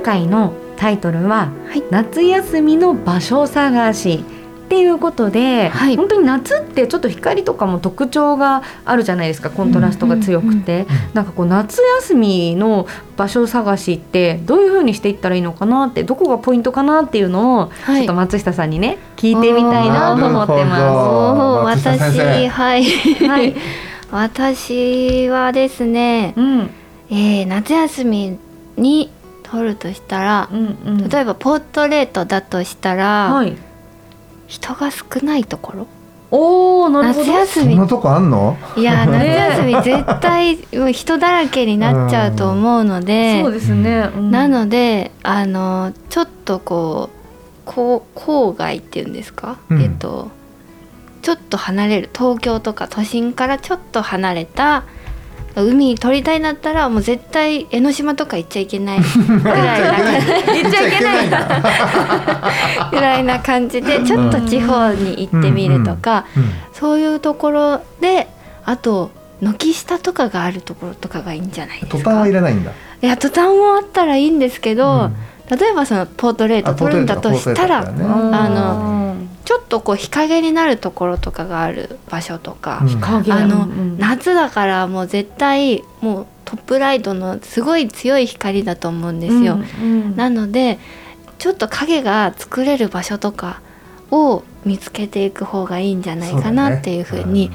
今回のタイトルは、はい。夏休みの場所探しっていうことで、はい。本当に夏ってちょっと光とかも特徴があるじゃないですかコントラストが強くて、なんかこう夏休みの場所探しってどういう風にしていったらいいのかなってどこがポイントかなっていうのを、はい。ちょっと松下さんにね聞いてみたいなと思ってまほどおー松下先生私はい。す。はい、私はですね、うん、えー夏休みに撮るとしたらう、ん、うん、例えばポートレートだとしたら、はい、人が少ないところ？おお、なるほど。夏休み。そんなとこあんの？いや 夏ね休み絶対もう人だらけになっちゃうと思うので、そうですね。うん。なのであのちょっとこうこう郊外っていうんですか、うん。えっとちょっと離れる東京とか都心からちょっと離れた海に撮りたいんだったらもう絶対江ノ島とか行っちゃいけないぐらいな言 っちゃいけない ぐらいな感じでちょっと地方に行ってみるとか、そういうところであと軒下とかがあるところとかがいいんじゃないですか。途端はいらないんだ。いや途端もあったらいいんですけど、うん。例えばそのポートレートあ撮るんだとしたら、あのちょっとこう日陰になるところとかがある場所とか、うん。影あの、うん夏だからもう絶対もうトップライトのすごい強い光だと思うんですよ。うんなのでちょっと影が作れる場所とかを見つけていく方がいいんじゃないかなっていうふうに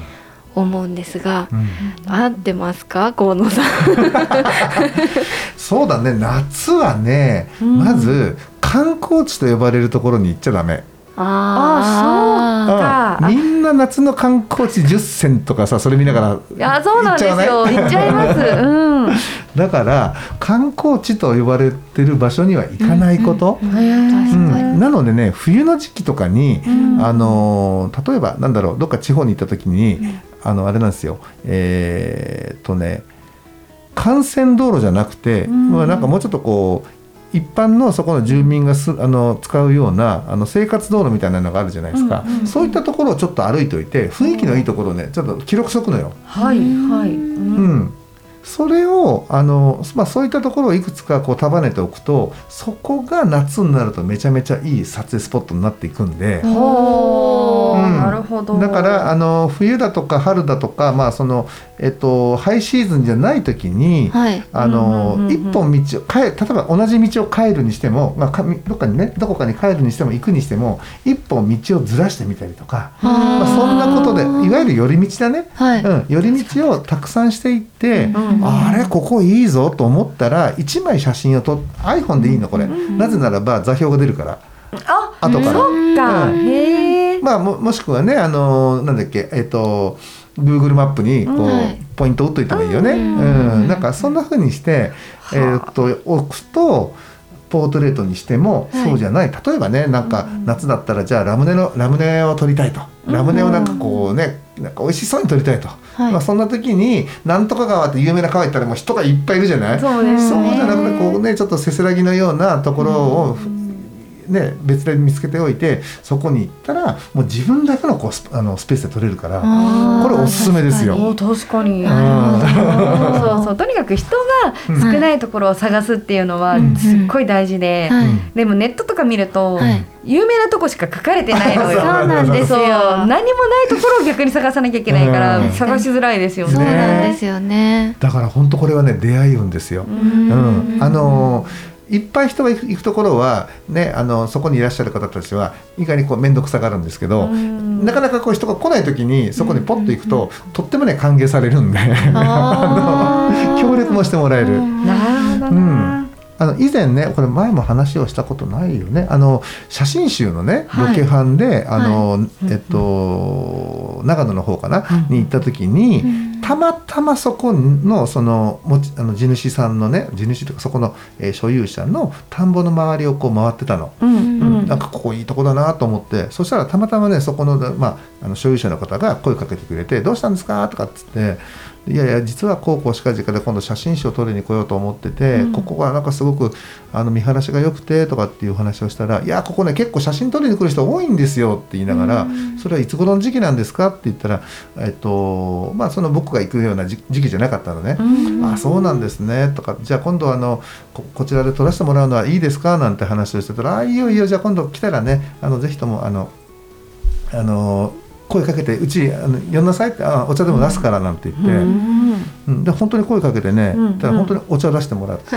思うんですが、うん。合ってますか河野さん？そうだね夏はね、うん。まず観光地と呼ばれるところに行っちゃダメああ、そうか。うんみんな夏の観光地10選とかさそれ見ながらいや、そうなんですよ。行っちゃい？行っちゃいます。うん。だから観光地と呼ばれてる場所には行かないこと、確かうん。に。なのでね冬の時期とかに、うん。あのー例えばなんだろうどっか地方に行った時に、あのあれなんですよ。えーっとね幹線道路じゃなくて、うん。まあなんかもうちょっとこう一般のそこの住民がすあの使うようなあの生活道路みたいなのがあるじゃないですか、うんうんうんそういったところをちょっと歩いておいて雰囲気のいいところをねちょっと記録しとくのよ。はい、はい。ううんんそれをあの、まあ、そういったところをいくつかこう束ねておくとそこが夏になるとめちゃめちゃいい撮影スポットになっていくんで。うんなるほど。だからあの冬だとか春だとか、まあそのえっと、ハイシーズンじゃない時に、はい。あの一本道を帰例えば同じ道を帰るにしても、まあ、かどっかにねどこかに帰るにしても行くにしても一本道をずらしてみたりとか、まあ、そんなことでいわゆる寄り道だね、はい。うん、寄り道をたくさんしていって、うんあれここいいぞと思ったら1枚写真を撮っ iPhone でいいのこれ、なぜならば座標が出るから。あ、後から。そっか。うん。へえ。まあ、ももしくはねあのなんだっけえっ、と Google マップにこう、はい。ポイントを打っといてもいいよね、ううんんなんかそんな風にして、えーっと置くとポートレートにしてもはい。そうじゃない、例えばねなんか夏だったらじゃあラムネのラムネを撮りたいと。ラムネをなんかこうねなんか美味しそうに撮りたいと、はい。まあ、そんな時になんとか川って有名な川行ったらもう人がいっぱいいるじゃない？そうね。そうじゃなくてこうねちょっとせせらぎのようなところを、ね、別で見つけておいてそこに行ったらもう自分だけのこうスあのスペースで撮れるからこれおすすめですよ。お確かに。なるほどそうそう。とにかく人が少ないところを探すっていうのはうん。すっごい大事で、はい。でもネットとか見ると、はい。有名なとこしか書かれてないのよ。そうなんですよ。何もないところを逆に探さなきゃいけないから、うん。探しづらいですよね。そうなんですよね。だから本当これはね出会い運ですよ。ううん。ん、あのいっぱい人が行くところはねあのそこにいらっしゃる方たちは意外にこう面倒くさがるんですけど、うん。なかなかこう人が来ない時にそこにポッと行くと、とってもね歓迎されるんで。あー。協力もしてもらえる。うんなるほどな、うん。あの以前ねこれ前も話をしたことないよね。あの写真集のねロケハンで、あの、えっと長野の方かな、に行った時に、たまたまそこのそのもちあの地主さんのね地主とかそこの、えー所有者の田んぼの周りをこう回ってたの。うん。うん。なんかここいいとこだなと思って。そしたらたまたまねそこの,、まあ、あの所有者の方が声かけてくれて「どうしたんですか?」とかっつって「いやいや実はこうこう近々で今度写真集を撮りに来ようと思ってて、ここがなんかすごくあの見晴らしが良くて」とかっていう話をしたら「いやここね結構写真撮りに来る人多いんですよ」って言いながら「それはいつ頃の時期なんですか?」って言ったら、えっとまあ、その僕が行くような時時期じゃなかったのね。あそうなんですねとかじゃあ今度あのここちらで撮らせてもらうのはいいですか？なんて話をしてたら「あいいよいいよじゃあ今度来たらねあのぜひともあのあの声かけてうちあの呼んなさいってあお茶でも出すから」なんて言って、うん。で本当に声かけてね、うん。ただ本当にお茶出してもらって。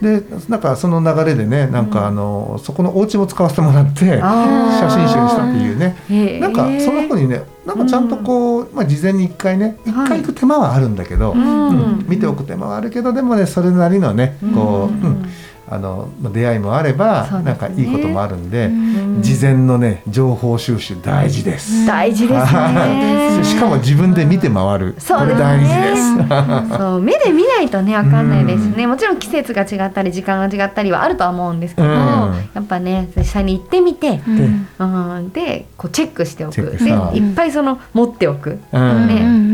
でなんかその流れでねなんかあの、そこのお家も使わせてもらって写真集にしたっていうね。なんかその子にねなんかちゃんとこう、まあ、事前に一回ね一回行く手間はあるんだけど、ん。うん。見ておく手間はあるけどでもねそれなりのねこう、うんあのまあ出会いもあれば、ね。なんかいいこともあるんで、ん。事前のね情報収集大事です。大事ですね。しかも自分で見て回る、そうですね。これ大事です。そう目で見ないとねわかんないですね。もちろん季節が違ったり時間が違ったりはあるとは思うんですけど、うん。やっぱね実際に行ってみて、うん。うん、でこうチェックしておく。でいっぱいその持っておく、うん。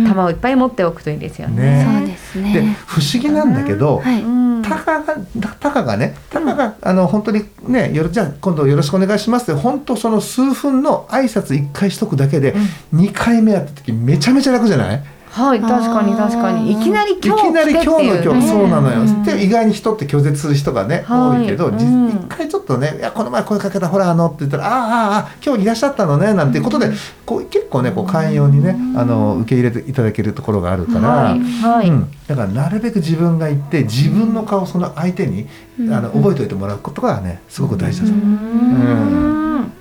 ね玉をいっぱい持っておくといいですよね。ね。そうですでね。不思議なんだけど、はい。うんタカがタカがねタカが、あの本当にねよろじゃあ今度よろしくお願いしますって本当その数分の挨拶一回しとくだけで、二回目やった時めちゃめちゃ楽じゃない？はい確かに確かに。いきなりい今日きなり今日の来てってい今日、そうなのよ、んで意外に人って拒絶する人がね、はい。多いけど、じうん。一回ちょっとね「いやこの前声かけたほらあの」って言ったら「あああああ今日いらっしゃったのね」なんていうことで、こう結構ねこう寛容にねあの受け入れていただけるところがあるから。はいはい、うん、だからなるべく自分が言って自分の顔をその相手に、あの覚えておいてもらうことがねすごく大事だと思うん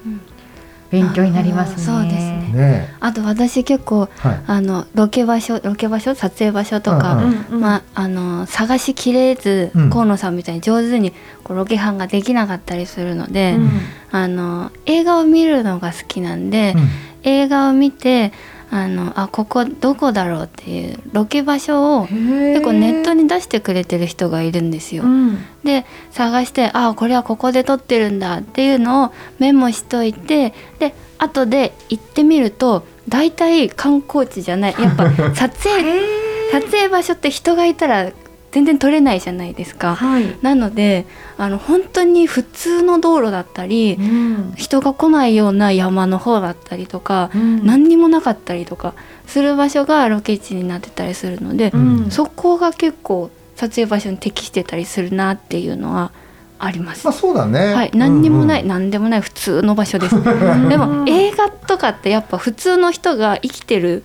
勉強になりますね。そうですね。う。ね。あと私結構はい。あのロケ場所ロケ場所？撮影場所とか、うんうん。うんまああの探しきれず、うん。河野さんみたいに上手にこうロケハンができなかったりするので、うん。あの映画を見るのが好きなんで、うん。映画を見てあのあここどこだろうっていうロケ場所を結構ネットに出してくれてる人がいるんですよ。うん。で探してあこれはここで撮ってるんだっていうのをメモしといてで後で行ってみると大体観光地じゃない。やっぱ 撮影撮影場所って人がいたら全然撮れないじゃないですか。はい。なのであの本当に普通の道路だったりうん人が来ないような山の方だったりとか、うん何にもなかったりとかする場所がロケ地になってたりするので、うんそこが結構撮影場所に適してたりするなっていうのはあります。まあそうだねはい、何にもない、うんうん何でもない普通の場所です。でも映画とかってやっぱ普通の人が生きてる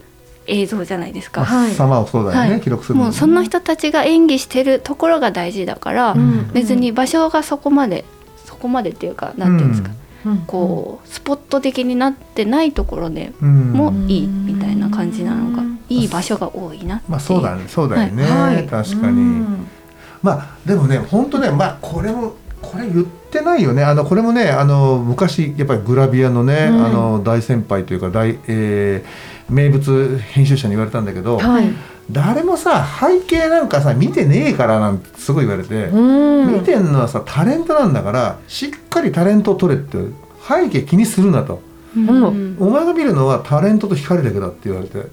映像じゃないですか。はい。様をそうだよね、はい。記録するのもうその人たちが演技してるところが大事だから、うん。別に場所がそこまでそこまでっていうかなんていうんですか、うん。こうスポット的になってないところでうん。もいいみたいな感じなのがうん。いい場所が多いなっていう。まあそうだねそうだよね、はい。確かに、うん。まあでもね本当ねまあこれもこれ言ってないよね。あのこれもねあの昔やっぱりグラビアのね、うん。あの大先輩というか大、えー名物編集者に言われたんだけど、はい。誰もさ背景なんかさ見てねえからなんてすごい言われて、うん。見てんのはさタレントなんだからしっかりタレントを撮れって背景気にするなと。うん。お前が見るのはタレントと光だけだって言われてずっ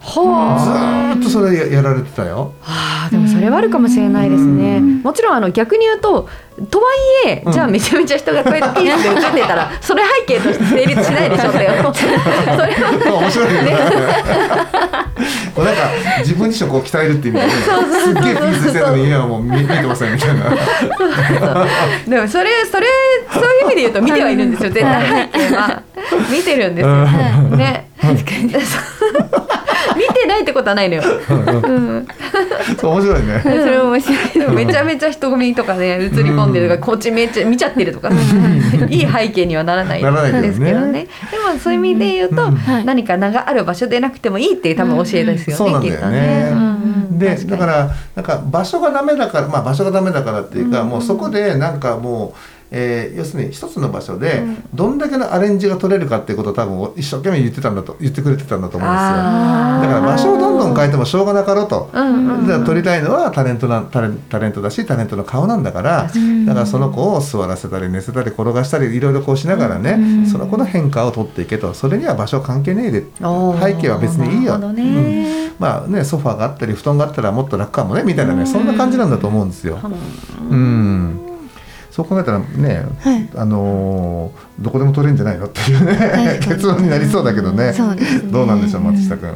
とそれややられてたよ。あーでもそれはあるかもしれないですね。うんもちろんあの逆に言うととはいえ、うんじゃあめちゃめちゃ人がこうやってピースで映ってたら それ背景として成立しないでしょって思ってそれは面白いよね。こうなんか自分自身をこう鍛えるっていう意味で、ね、すっげえピースしのにいやもう見見てませんみたいな。でもそれそれそういう意味で言うと見てはいるんですよ絶対背景は見てるんですよ。ね。見てないってことはないのよ。うん。そう面白いね。それ面白い。めちゃめちゃ人混みとかね映り込んでるとかこっちめっちゃ見ちゃってるとか。いい背景にはならない。ならないけどね。ですけどね。でもそういう意味で言うと何か名がある場所でなくてもいいっていう多分教えですよねで確かに。だからなんか場所がダメだからまあ場所がダメだからっていうか、うん。もうそこでなんかもう、えー要するに一つの場所でうん。どんだけのアレンジが取れるかっていうことを多分一生懸命言ってたんだと言ってくれてたんだと思うんですよ。だから場所をどんどん変えてもしょうがなかろうと。うんうんうん。だから撮りたいのはタレントなタレンタレントだしタレントの顔なんだからうん。だからその子を座らせたり寝せたり転がしたりいろいろこうしながらね、うん。その子の変化を取っていけと。それには場所関係ねえで背景は別にいいよ、うん。ね、まあねソファーがあったり布団があったらもっと楽かもねみたいなねそんな感じなんだと思うんですよ。うんそう考えたらね、はい。あのーどこでも取れるんじゃないのっていうね結論になりそうだけどね。ね。どうなんでしょう松下君。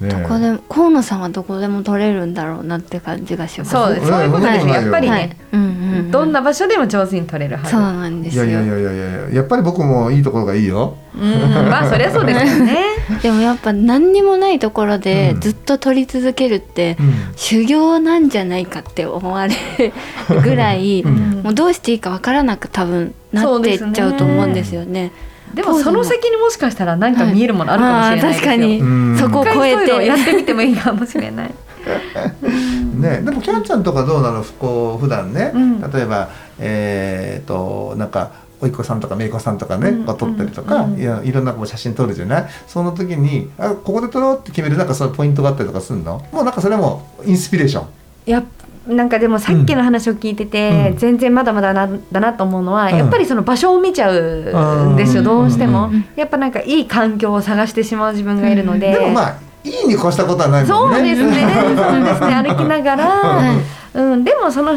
ねどこでも河野さんはどこでも取れるんだろうなって感じがします。そうです。うんそういうことですね。はいやっぱりね、はい。うんうんうん。どんな場所でも上手に撮れるはず。そうなんですよ。いやいやいやいやいややっぱり僕もいいところがいいよ。うんまあそりゃそうですよね でもやっぱ何にもないところでうん。ずっと撮り続けるってうん。修行なんじゃないかって思われる ぐらい、うん。もうどうしていいかわからなく多分なっていっちゃうと思うんですよね。でもその先にもしかしたら何か見えるものあるかもしれないですよ、あー確かに。うん。そこを超えてやってみてもいいかもしれない。ね、でもキャンちゃんとかどうなの？こう普段ね、うん。例えばえっ、となんかおいっ子さんとかめいっ子さんとかね、うん撮ったりとか、うんいやいろんなこう写真撮るじゃない？その時にあここで撮ろうって決めるなんかそういうポイントがあったりとかするの？もうなんかそれもインスピレーション。いやなんかでもさっきの話を聞いてて、うん。全然まだまだなだなと思うのは、うん。やっぱりその場所を見ちゃうんですよ、うん。どうしても、うんやっぱなんかいい環境を探してしまう自分がいるので、でもまあいいに越したことはないもそうんね。ですね。そうですね。歩きながら、はいうん、でもその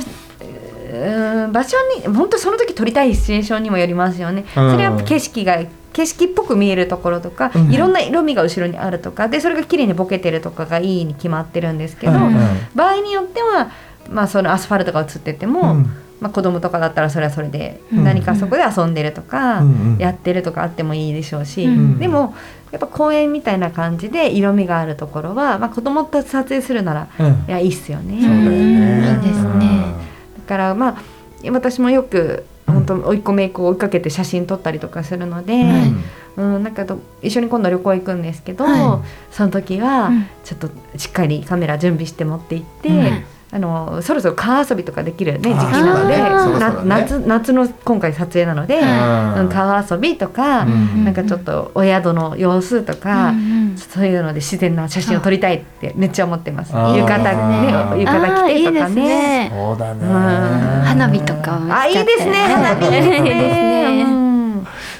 うん場所に本当その時撮りたいシチュエーションにもよりますよね。うん。それはやっぱ景色が景色っぽく見えるところとか、うん。いろんな色味が後ろにあるとかでそれが綺麗にボケてるとかがいいに決まってるんですけど、うん場合によっては、まあ、そのアスファルトが映ってても、うん。まあ、子供とかだったらそれはそれでうん。何かそこで遊んでるとか、やってるとかあってもいいでしょうし、うん。でもやっぱ公園みたいな感じで色味があるところは、まあ、子供と撮影するならうん。いやいいっすよね。そうだよね。うん。いいですね。だからまあ私もよく本当甥っ子姪っ子を追いかけて写真撮ったりとかするので、はいうん、なんかと一緒に今度旅行行くんですけど、はその時はうん。ちょっとしっかりカメラ準備して持って行って、うんあのそろそろ川遊びとかできるね時期なので、ね。夏夏の今回撮影なので、うん。うん川遊びとか、うん。なんかちょっとお宿の様子とか、そういうので自然な写真を撮りたいってめっちゃ思ってます。浴衣ね浴衣着てとかあーいいですね。ねそうだね。うん。花火とかもあいいですね花火。いいですね。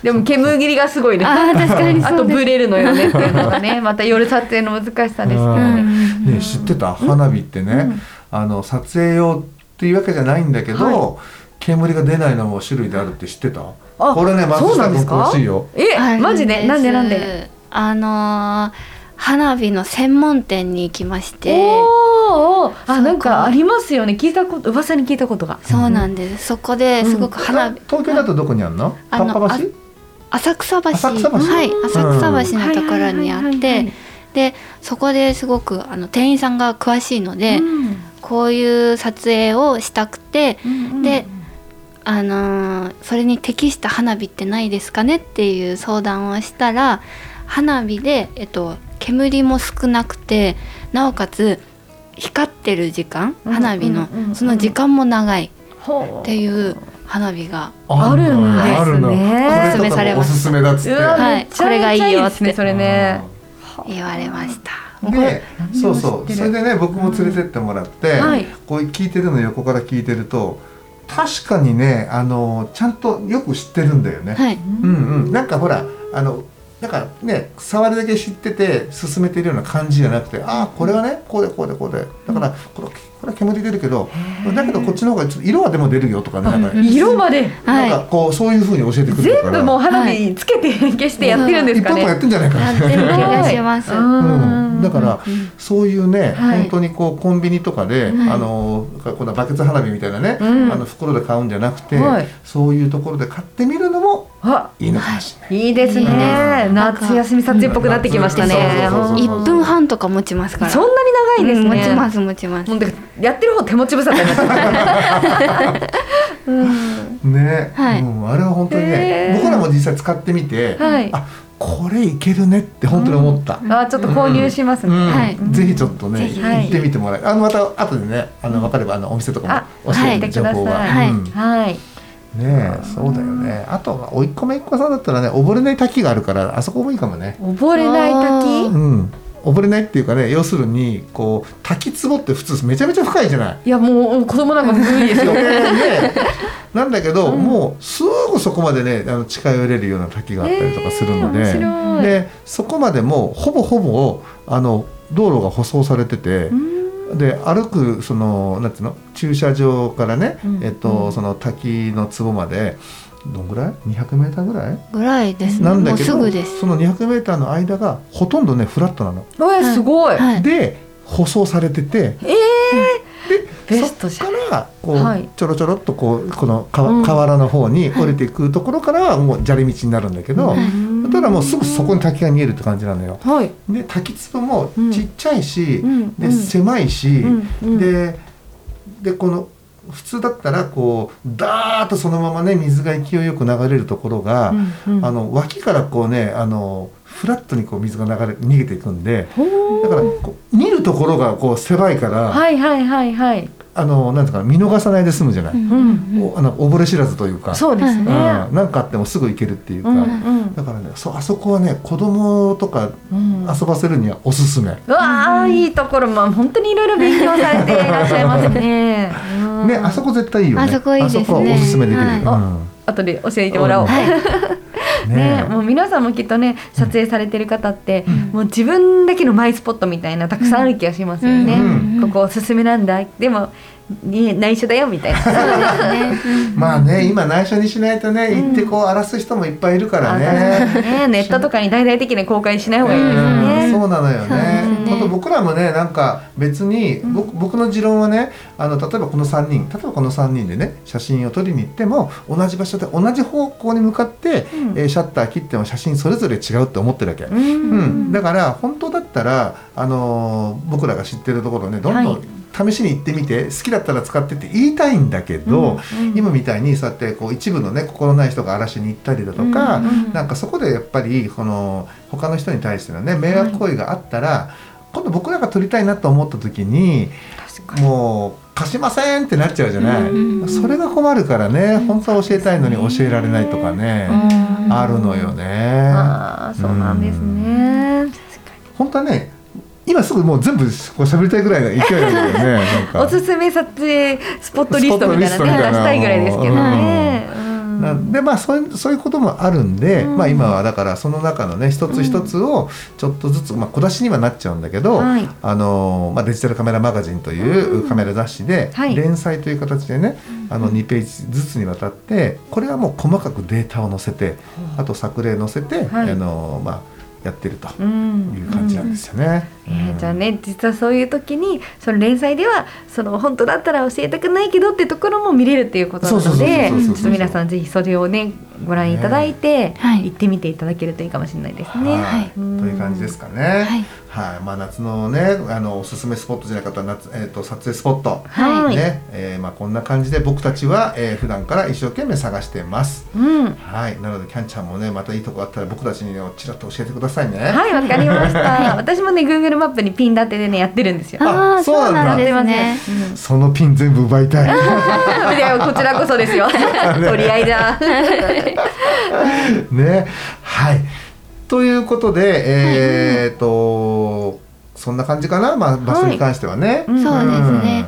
でも煙切りがすごいね。あー確かにあとブレるのよねっていうのがね、また夜撮影の難しさですけどうん。ね。ね知ってた？花火ってね、あの撮影用っていうわけじゃないんだけど、は煙が出ないのも種類であるって知ってた？あこれね松下君んですか？詳しいよ。え、あるマジで？なんでなんで？あのー花火の専門店に行きまして。おーおーあなんかありますよね聞いたこと噂に聞いたことが。そうなんです。そこですごく花火、東京だとどこにあるの？あの浅草橋。浅草橋？はい浅草橋のところにあっはいはいはいはいてでそこですごくあの店員さんが詳しいので、うんこういう撮影をしたくてうんであのーそれに適した花火ってないですかねっていう相談をしたら花火で、えっと、煙も少なくてなおかつ光ってる時間うん花火のうんうん。うんその時間も長いっていう花火があるんですね。おすすめされます。かもおすすめだっつって。うわはいこれがいいよめっちゃですね。それね言われました。で何そうそう。それでね僕も連れてってもらって、はい。こう聞いてるの横から聞いてると確かにねあのちゃんとよく知ってるんだよね。はい、うんうん、なんかほらあのなんかね触るだけ知ってて進めてるような感じじゃなくてああこれはねこうでこうでこうで。だからこれこれは煙出るけどだけどこっちの方がちょっと色はでも出るよとかねなんか,、色まで。はいなんかこうそういうふうに教えてくれる全から。部もう花火つけて消してやってるんですかね。一本一本やってんじゃないかなやってる気がします。ううん、だからうんそういうね、はい。本当にこうコンビニとかで、はい。あのこんなバケツ花火みたいなね、うん。あの袋で買うんじゃなくて、はい。そういうところで買ってみるのもあいいのかもしれない。いいですね。夏休み撮影っぽくなってきましたね。そうそうそうそう1分半とか持ちますから。そんなに長いですね。うん持ちます持ちます。もうでやってる方手持ち無沙汰になっちゃううんね、はい。うん、あれは本当にね僕らも実際使ってみて、はい。あこれいけるねって本当に思った。あちょっと購入しますね、ぜひちょっとね、行ってみてもらえ、あのまた後でね、あの分かればあのお店とかあも教えて情報は。はい。うん。はいねえ、そうだよね。あとは甥っ子姪っ子さんだったらね、溺れない滝があるから、あそこもいいかもね。溺れない滝？うん。溺れないっていうかね、要するにこう滝壺って普通めちゃめちゃ深いじゃない？いやもう子供なんか無理ですよ ねなんだけど、もうすぐそこまでねあの近寄れるような滝があったりとかするので,、えーでそこまでもうほぼほぼあの道路が舗装されてて、で歩くそのなんていうの？駐車場からね、うん。えっと、その滝の壺までどんぐらい？200メーターぐらい？ぐらいですね。もうなんだけどすぐです。その200メーターの間がほとんどねフラットなの。えすごい、はい。で舗装されてて。えベストじゃん。そっからこう、はい。ちょろちょろっとこうこの河原の方に降りていくところからはもう砂利道になるんだけど、うんただもうすぐそこに滝が見えるって感じなのよ。はい。で滝壺もちっちゃいし、うん。でうん。狭いし、うん。うん。ででこの普通だったらこうダーッとそのままね水が勢いよく流れるところが、うん。うん。あの脇からこうねあのフラットにこう水が流れ逃げていくんでだから見るところがこう狭いから、はいはいはいはい、あのなんていうかな見逃さないで済むじゃない、うんおあの溺れ知らずというか。そうですね、うん、なんかあってもすぐ行けるっていうか、うんうん。だからねそあそこはね子供とかうん。遊ばせるにはおすすめ、うわあいいところまあ本当にいろいろ勉強されていらっしゃいますね。う んねあそこ絶対いいよね。あそこいいですね。あそこはおすすめできる、はい。うん。後で教えてもらおう。はいね。もう皆さんもきっとね撮影されてる方って、もう自分だけのマイスポットみたいなたくさんある気がしますよね。うん。ここおすすめなんだ。でも、ね、内緒だよみたいな。まあね今内緒にしないとね行ってこう荒らす人もいっぱいいるからね、ね。ネットとかに大々的に公開しない方がいい。ですうん。ね。そうなのよね。ね。本当僕らもねなんか別に、僕僕の持論はねあの例えばこの3人例えばこの3人でね写真を撮りに行っても同じ場所で同じ方向に向かって、うん。えーシャッター切っても写真それぞれ違うって思ってるわけ。ううん。んだから本当だったら、あのー僕らが知ってるところねどんどはん試しに行ってみて、好きだったら使ってって言いたいんだけど、うんうん。今みたいにそうやってこう一部のね心ない人が荒らしに行ったりだとか、うんうんなんかそこでやっぱりこの他の人に対してのね迷惑行為があったら、今度僕らが撮りたいなと思った時にもう貸しませんってなっちゃうじゃない、うんそれが困るからね本当は教えたいのに教えられないとかね、うんあるのよね。ああそうなんですね。本当はね今すぐもう全部こう喋りたいぐらいの勢いね おすすめ撮影スポットリストみたいなね出したいぐらいですけどね。うん。なん。でまあそういうそういうこともあるんで、うん。まあ今はだからその中のね一つ一つをちょっとずつ、まあ小出しにはなっちゃうんだけど、はい。あのまあデジタルカメラマガジンというカメラ雑誌ではい。連載という形でね、あの2ページずつにわたってこれはもう細かくデータを載せて、あと作例載せて、はい。あのまあやってるとうん。いう感じなんですよね。えーじゃあね実はそういう時にその連載ではその本当だったら教えたくないけどってところも見れるっていうことなので皆さんぜひそれをねご覧いただいて、はい行ってみていただけるといいかもしれないですね。はい、とうんいう感じですかね。はいはい、まあ夏のね、あのおすすめスポットじゃなかったら夏、えっ、と撮影スポット。はいね、えーまあこんな感じで僕たちは、えー普段から一生懸命探してます。うんはい、なのでキャンちゃんもね、またいいとこあったら僕たちにねちらっと教えてくださいね。はいわかりました。私もね Google マップにピン立てでねやってるんですよ。ああそうなんんですね。うんそのピン全部奪いたい。いやこちらこそですよ。取り合いだ。ね、はい。ということで、えっ、と、そんな感じかな、まあ場所に関してはね。うん。そうですね。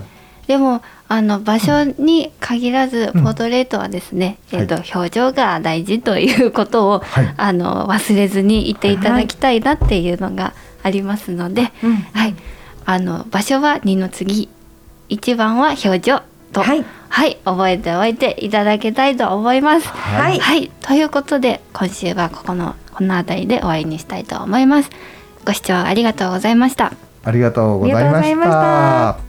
でもあの場所に限らずうん。ポートレートはですね、はい。えっと表情が大事ということを、はい。あの忘れずに言っていただきたいなっていうのがありますので、うん。はい、あの場所は二の次、一番は表情と、はいはい、覚えておいていただきたいと思います。はいはい、ということで今週はここのこの辺りで終わりにしたいと思います。ご視聴ありがとうございました。ありがとうございました。